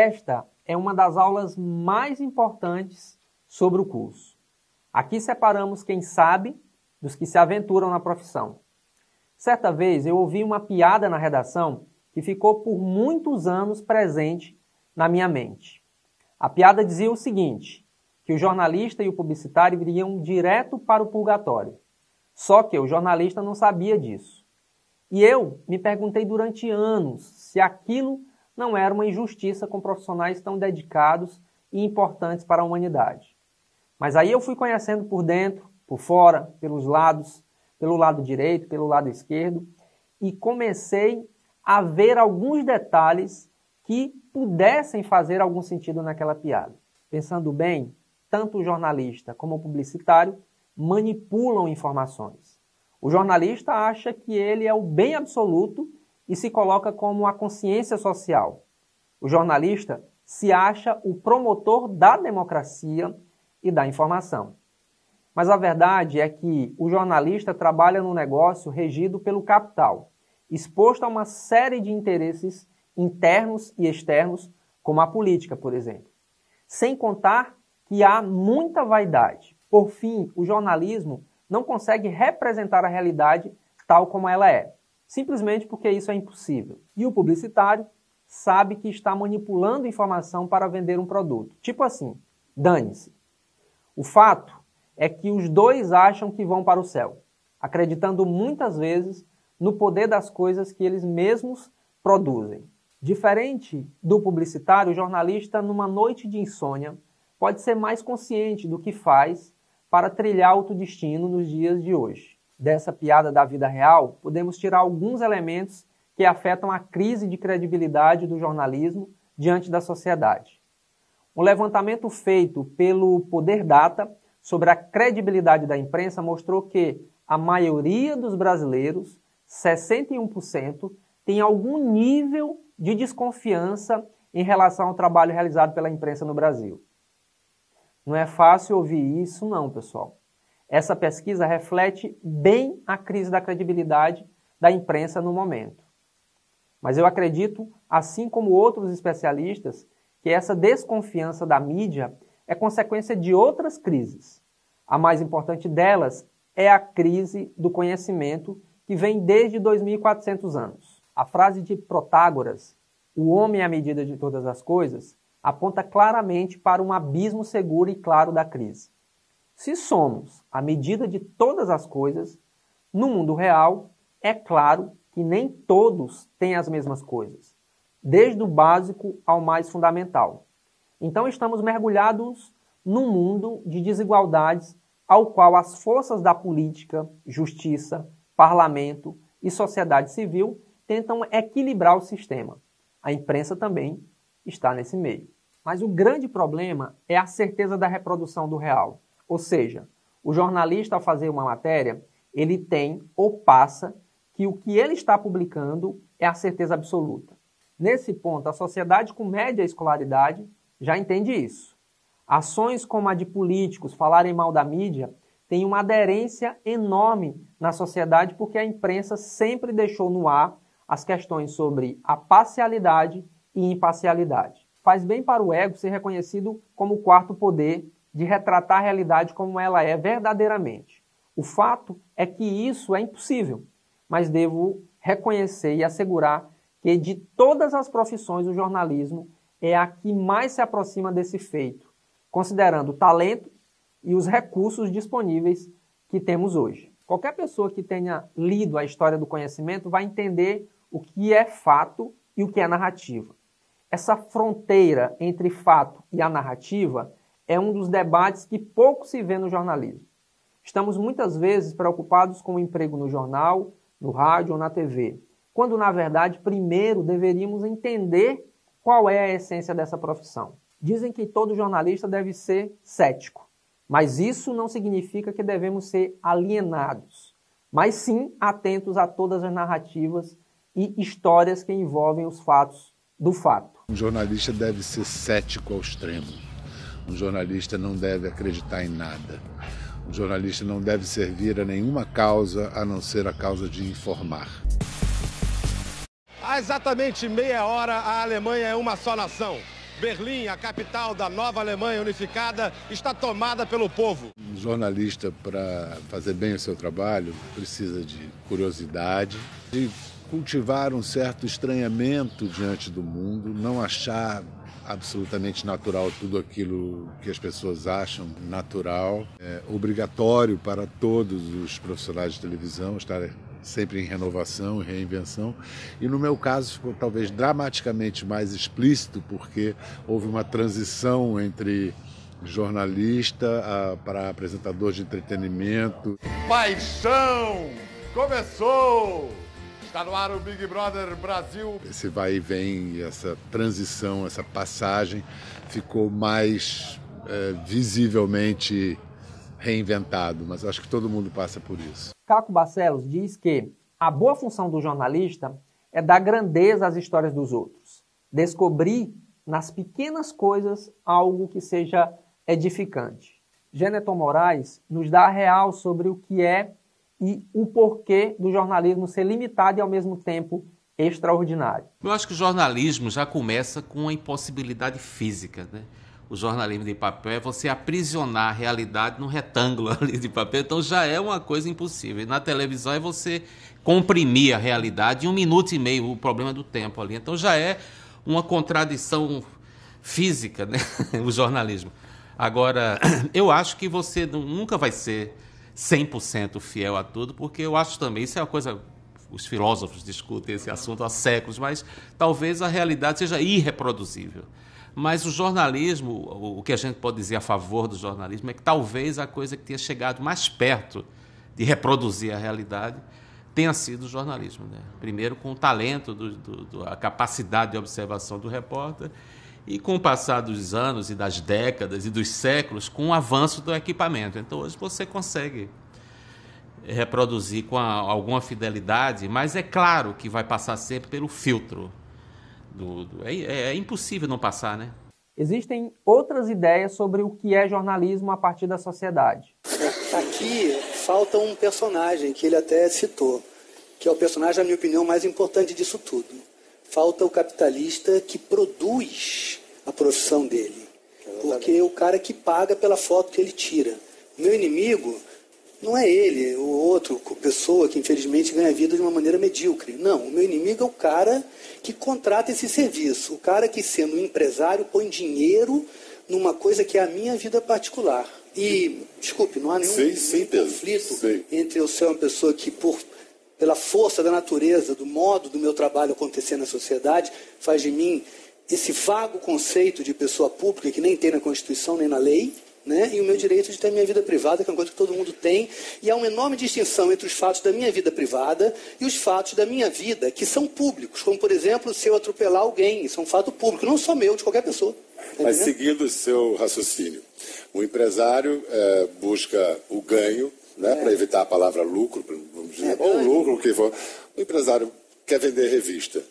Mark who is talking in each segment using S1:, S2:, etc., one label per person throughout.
S1: Esta é uma das aulas mais importantes sobre o curso. Aqui separamos quem sabe dos que se aventuram na profissão. Certa vez eu ouvi uma piada na redação que ficou por muitos anos presente na minha mente. A piada dizia o seguinte: que o jornalista e o publicitário iriam direto para o purgatório. Só que o jornalista não sabia disso. E eu me perguntei durante anos se aquilo não era uma injustiça com profissionais tão dedicados e importantes para a humanidade. Mas aí eu fui conhecendo por dentro, por fora, pelos lados, pelo lado direito, pelo lado esquerdo, e comecei a ver alguns detalhes que pudessem fazer algum sentido naquela piada. Pensando bem, tanto o jornalista como o publicitário manipulam informações. O jornalista acha que ele é o bem absoluto e se coloca como a consciência social. O jornalista se acha o promotor da democracia e da informação. Mas a verdade é que o jornalista trabalha num negócio regido pelo capital, exposto a uma série de interesses internos e externos, como a política, por exemplo. Sem contar que há muita vaidade. Por fim, o jornalismo não consegue representar a realidade tal como ela é, simplesmente porque isso é impossível. E o publicitário sabe que está manipulando informação para vender um produto. Tipo assim, dane-se. O fato é que os dois acham que vão para o céu, acreditando muitas vezes no poder das coisas que eles mesmos produzem. Diferente do publicitário, o jornalista, numa noite de insônia, pode ser mais consciente do que faz para trilhar o destino nos dias de hoje. Dessa piada da vida real, podemos tirar alguns elementos que afetam a crise de credibilidade do jornalismo diante da sociedade. Um levantamento feito pelo Poder Data sobre a credibilidade da imprensa mostrou que a maioria dos brasileiros, 61%, tem algum nível de desconfiança em relação ao trabalho realizado pela imprensa no Brasil. Não é fácil ouvir isso, não, pessoal. Essa pesquisa reflete bem a crise da credibilidade da imprensa no momento. Mas eu acredito, assim como outros especialistas, que essa desconfiança da mídia é consequência de outras crises. A mais importante delas é a crise do conhecimento, que vem desde 2400 anos. A frase de Protágoras, o homem é a medida de todas as coisas, aponta claramente para um abismo seguro e claro da crise. Se somos a medida de todas as coisas, no mundo real, é claro que nem todos têm as mesmas coisas, desde o básico ao mais fundamental. Então estamos mergulhados num mundo de desigualdades ao qual as forças da política, justiça, parlamento e sociedade civil tentam equilibrar o sistema. A imprensa também está nesse meio. Mas o grande problema é a certeza da reprodução do real. Ou seja, o jornalista, ao fazer uma matéria, ele tem ou passa que o que ele está publicando é a certeza absoluta. Nesse ponto, a sociedade com média escolaridade já entende isso. Ações como a de políticos falarem mal da mídia têm uma aderência enorme na sociedade porque a imprensa sempre deixou no ar as questões sobre a parcialidade e imparcialidade. Faz bem para o ego ser reconhecido como o quarto poder de retratar a realidade como ela é verdadeiramente. O fato é que isso é impossível, mas devo reconhecer e assegurar que de todas as profissões o jornalismo é a que mais se aproxima desse feito, considerando o talento e os recursos disponíveis que temos hoje. Qualquer pessoa que tenha lido a história do conhecimento vai entender o que é fato e o que é narrativa. Essa fronteira entre fato e a narrativa é um dos debates que pouco se vê no jornalismo. Estamos muitas vezes preocupados com o emprego no jornal, no rádio ou na TV, quando na verdade primeiro deveríamos entender qual é a essência dessa profissão. Dizem que todo jornalista deve ser cético, mas isso não significa que devemos ser alienados, mas sim atentos a todas as narrativas e histórias que envolvem os fatos do fato.
S2: Um jornalista deve ser cético ao extremo. Um jornalista não deve acreditar em nada. Um jornalista não deve servir a nenhuma causa a não ser a causa de informar.
S3: Há exatamente meia hora, a Alemanha é uma só nação. Berlim, a capital da nova Alemanha unificada, está tomada pelo povo.
S2: Um jornalista, para fazer bem o seu trabalho, precisa de curiosidade, de cultivar um certo estranhamento diante do mundo, não achar absolutamente natural tudo aquilo que as pessoas acham natural. É obrigatório para todos os profissionais de televisão estar sempre em renovação e reinvenção. E no meu caso ficou talvez dramaticamente mais explícito, porque houve uma transição entre jornalista para apresentador de entretenimento.
S3: Paixão! Começou! Está no ar o Big Brother Brasil.
S2: Esse vai e vem, essa transição, essa passagem ficou mais é, visivelmente reinventado, mas acho que todo mundo passa por isso.
S1: Caco Barcelos diz que a boa função do jornalista é dar grandeza às histórias dos outros, descobrir nas pequenas coisas algo que seja edificante. Geneton Moraes nos dá a real sobre o que é e o porquê do jornalismo ser limitado e ao mesmo tempo extraordinário.
S4: Eu acho que o jornalismo já começa com a impossibilidade física, né? O jornalismo de papel é você aprisionar a realidade num retângulo ali de papel, então já é uma coisa impossível. E na televisão é você comprimir a realidade em um minuto e meio, o problema do tempo ali. Então já é uma contradição física, né? o jornalismo. Agora, eu acho que você nunca vai ser 100% fiel a tudo, porque eu acho também, isso é uma coisa, os filósofos discutem esse assunto há séculos, mas talvez a realidade seja irreproduzível. Mas o jornalismo, o que a gente pode dizer a favor do jornalismo é que talvez a coisa que tenha chegado mais perto de reproduzir a realidade tenha sido o jornalismo. Né? Primeiro com o talento, do, do, do, a capacidade de observação do repórter, e com o passar dos anos e das décadas e dos séculos, com o avanço do equipamento. Então hoje você consegue reproduzir com a, alguma fidelidade, mas é claro que vai passar sempre pelo filtro. Do, do é, é, é impossível não passar, né?
S1: Existem outras ideias sobre o que é jornalismo a partir da sociedade.
S5: Aqui falta um personagem que ele até citou, que é o personagem, na minha opinião, mais importante disso tudo Falta o capitalista que produz a profissão dele. Porque é o cara que paga pela foto que ele tira. O meu inimigo não é ele, o outro, pessoa que infelizmente ganha vida de uma maneira medíocre. Não, o meu inimigo é o cara que contrata esse serviço. O cara que, sendo um empresário, põe dinheiro numa coisa que é a minha vida particular. E, desculpe, não há nenhum, nenhum conflito entre eu ser uma pessoa que, por pela força da natureza, do modo do meu trabalho acontecer na sociedade, faz de mim esse vago conceito de pessoa pública que nem tem na Constituição nem na lei, né? e o meu direito de ter minha vida privada, que é uma coisa que todo mundo tem. E há uma enorme distinção entre os fatos da minha vida privada e os fatos da minha vida que são públicos, como, por exemplo, se eu atropelar alguém, isso é um fato público, não só meu, de qualquer pessoa.
S6: Tá Mas seguindo o seu raciocínio, o empresário é, busca o ganho né, é. para evitar a palavra lucro, vamos dizer, é, ou lucro, o que for. O empresário quer vender revista.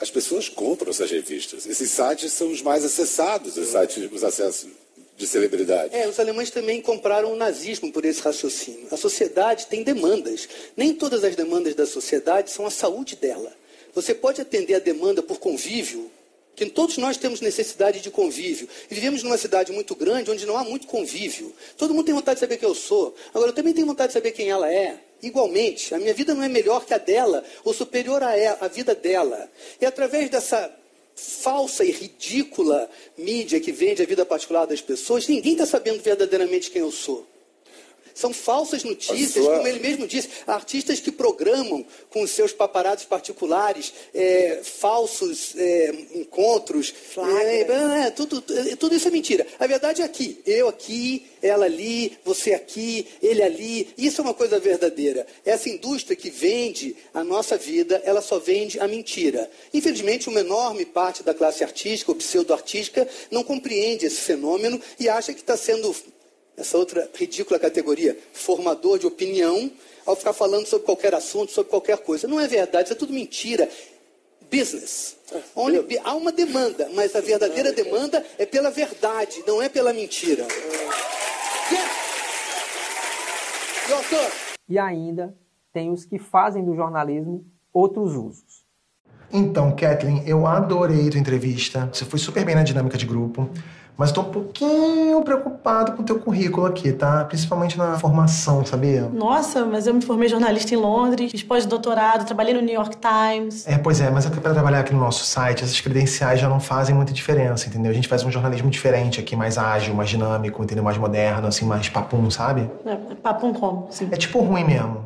S6: As pessoas compram essas revistas. Esses sites são os mais acessados, os sites, os acessos de celebridade.
S5: É, os alemães também compraram o nazismo por esse raciocínio. A sociedade tem demandas. Nem todas as demandas da sociedade são a saúde dela. Você pode atender a demanda por convívio que todos nós temos necessidade de convívio. E vivemos numa cidade muito grande onde não há muito convívio. Todo mundo tem vontade de saber quem eu sou. Agora, eu também tenho vontade de saber quem ela é. Igualmente, a minha vida não é melhor que a dela, ou superior ela, a vida dela. E através dessa falsa e ridícula mídia que vende a vida particular das pessoas, ninguém está sabendo verdadeiramente quem eu sou. São falsas notícias, sua... como ele mesmo disse, artistas que programam com os seus paparazzi particulares é, falsos é, encontros. É, é, tudo, tudo isso é mentira. A verdade é aqui. Eu aqui, ela ali, você aqui, ele ali. Isso é uma coisa verdadeira. Essa indústria que vende a nossa vida, ela só vende a mentira. Infelizmente, uma enorme parte da classe artística, ou pseudo-artística, não compreende esse fenômeno e acha que está sendo essa outra ridícula categoria, formador de opinião, ao ficar falando sobre qualquer assunto, sobre qualquer coisa. Não é verdade, isso é tudo mentira. Business. Onde há uma demanda, mas a verdadeira demanda é pela verdade, não é pela mentira.
S1: E ainda tem os que fazem do jornalismo outros usos.
S7: Então, Kathleen, eu adorei tua entrevista. Você foi super bem na dinâmica de grupo. Mas tô um pouquinho preocupado com o teu currículo aqui, tá? Principalmente na formação, sabia?
S8: Nossa, mas eu me formei jornalista em Londres, fiz pós-doutorado, trabalhei no New York Times.
S7: É, pois é, mas é para trabalhar aqui no nosso site, essas credenciais já não fazem muita diferença, entendeu? A gente faz um jornalismo diferente aqui, mais ágil, mais dinâmico, entendeu? Mais moderno, assim, mais papum, sabe?
S8: É, papum como? Sim.
S7: É tipo ruim mesmo.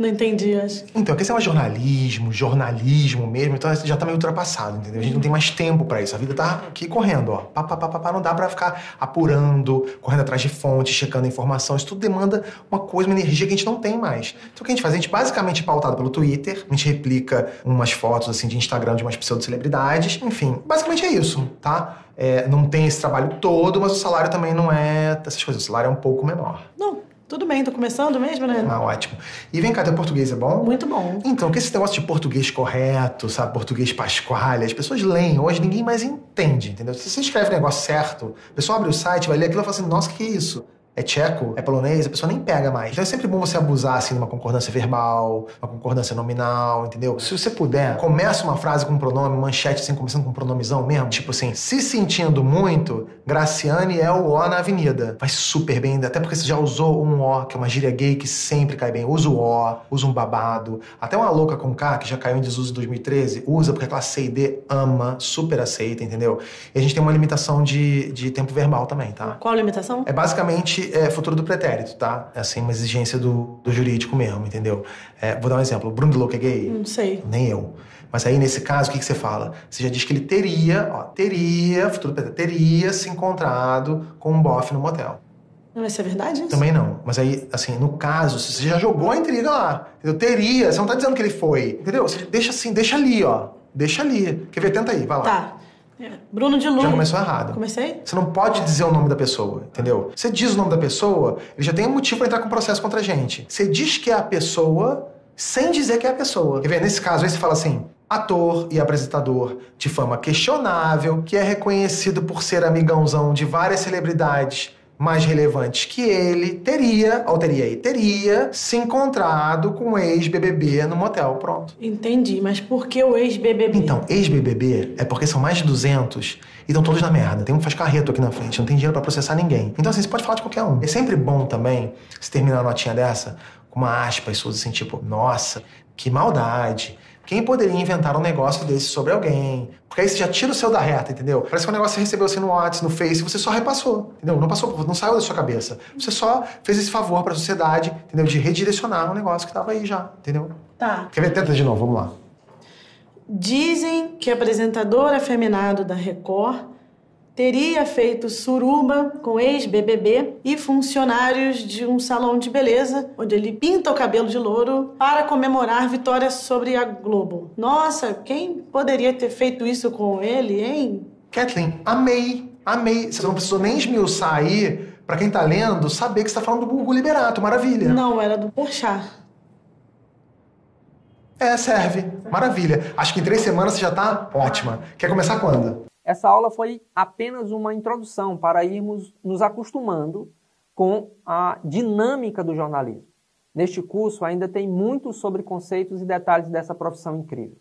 S8: Não entendi, acho.
S7: Então, aqui é mais jornalismo, jornalismo mesmo, então já tá meio ultrapassado, entendeu? A gente não tem mais tempo para isso. A vida tá aqui correndo, ó. Pá, pá, pá, pá, pá, não dá para ficar apurando, correndo atrás de fontes, checando informação. Isso tudo demanda uma coisa, uma energia que a gente não tem mais. Então, o que a gente faz? A gente basicamente é pautado pelo Twitter, a gente replica umas fotos, assim, de Instagram de umas pseudo-celebridades. Enfim, basicamente é isso, tá? É, não tem esse trabalho todo, mas o salário também não é essas coisas. O salário é um pouco menor.
S8: Não, tudo bem, tô começando mesmo, né?
S7: Ah, ótimo. E vem cá, teu português é bom?
S8: Muito bom.
S7: Então, que esse negócio de português correto, sabe? Português pasquale, as pessoas leem, hoje ninguém mais entende, entendeu? Se você escreve o negócio certo, a pessoa abre o site, vai ler aquilo e fala assim, nossa, que isso? É tcheco, é polonês, a pessoa nem pega mais. Então é sempre bom você abusar, assim, de uma concordância verbal, uma concordância nominal, entendeu? Se você puder, começa uma frase com um pronome, manchete, assim, começando com um pronomizão mesmo, tipo assim, se sentindo muito, Graciane é o O na avenida. Vai super bem, até porque você já usou um O, que é uma gíria gay que sempre cai bem. Usa o O, usa um babado. Até uma louca com K, que já caiu em desuso em 2013, usa porque a classe C e D ama, super aceita, entendeu? E a gente tem uma limitação de, de tempo verbal também, tá?
S8: Qual a limitação?
S7: É basicamente é futuro do pretérito, tá? É assim, uma exigência do, do jurídico mesmo, entendeu? É, vou dar um exemplo. O Bruno Louco é gay?
S8: Não sei.
S7: Nem eu. Mas aí, nesse caso, o que, que você fala? Você já diz que ele teria, ó, teria, futuro pretérito, teria se encontrado com um bofe no motel.
S8: Não, isso é verdade? Isso?
S7: Também não. Mas aí, assim, no caso, você já jogou a intriga lá. Entendeu? Teria, você não tá dizendo que ele foi. Entendeu? Você deixa assim, deixa ali, ó. Deixa ali. Quer ver? Tenta aí, vai lá.
S8: Tá. Bruno de Lula.
S7: Já começou errado.
S8: Comecei?
S7: Você não pode dizer o nome da pessoa, entendeu? Você diz o nome da pessoa, ele já tem um motivo para entrar com processo contra a gente. Você diz que é a pessoa sem dizer que é a pessoa. Quer ver? Nesse caso aí você fala assim: ator e apresentador de fama questionável, que é reconhecido por ser amigãozão de várias celebridades mais relevantes que ele, teria, ou teria aí, teria se encontrado com o ex-BBB no motel. Pronto.
S8: Entendi, mas por que o ex-BBB?
S7: Então, ex-BBB é porque são mais de 200 e estão todos na merda. Tem um que faz carreto aqui na frente, não tem dinheiro para processar ninguém. Então, assim, você pode falar de qualquer um. É sempre bom também, se terminar a notinha dessa, com uma aspa e suas assim, tipo, nossa, que maldade. Quem poderia inventar um negócio desse sobre alguém? Porque aí você já tira o seu da reta, entendeu? Parece que o negócio você recebeu assim no WhatsApp, no Face, você só repassou, entendeu? Não passou, não saiu da sua cabeça. Você só fez esse favor para a sociedade, entendeu? De redirecionar um negócio que estava aí já, entendeu?
S8: Tá.
S7: Quer ver? Tenta de novo, vamos lá.
S8: Dizem que apresentador afeminado da Record teria feito suruba com ex-BBB e funcionários de um salão de beleza, onde ele pinta o cabelo de louro para comemorar vitória sobre a Globo. Nossa, quem poderia ter feito isso com ele, hein?
S7: Kathleen, amei, amei. Você não precisou nem esmiuçar aí, para quem tá lendo, saber que você tá falando do Gugu Liberato, maravilha.
S8: Não, era do Porchat.
S7: É, serve. Maravilha. Acho que em três semanas você já tá ótima. Quer começar quando?
S1: Essa aula foi apenas uma introdução para irmos nos acostumando com a dinâmica do jornalismo. Neste curso ainda tem muito sobre conceitos e detalhes dessa profissão incrível.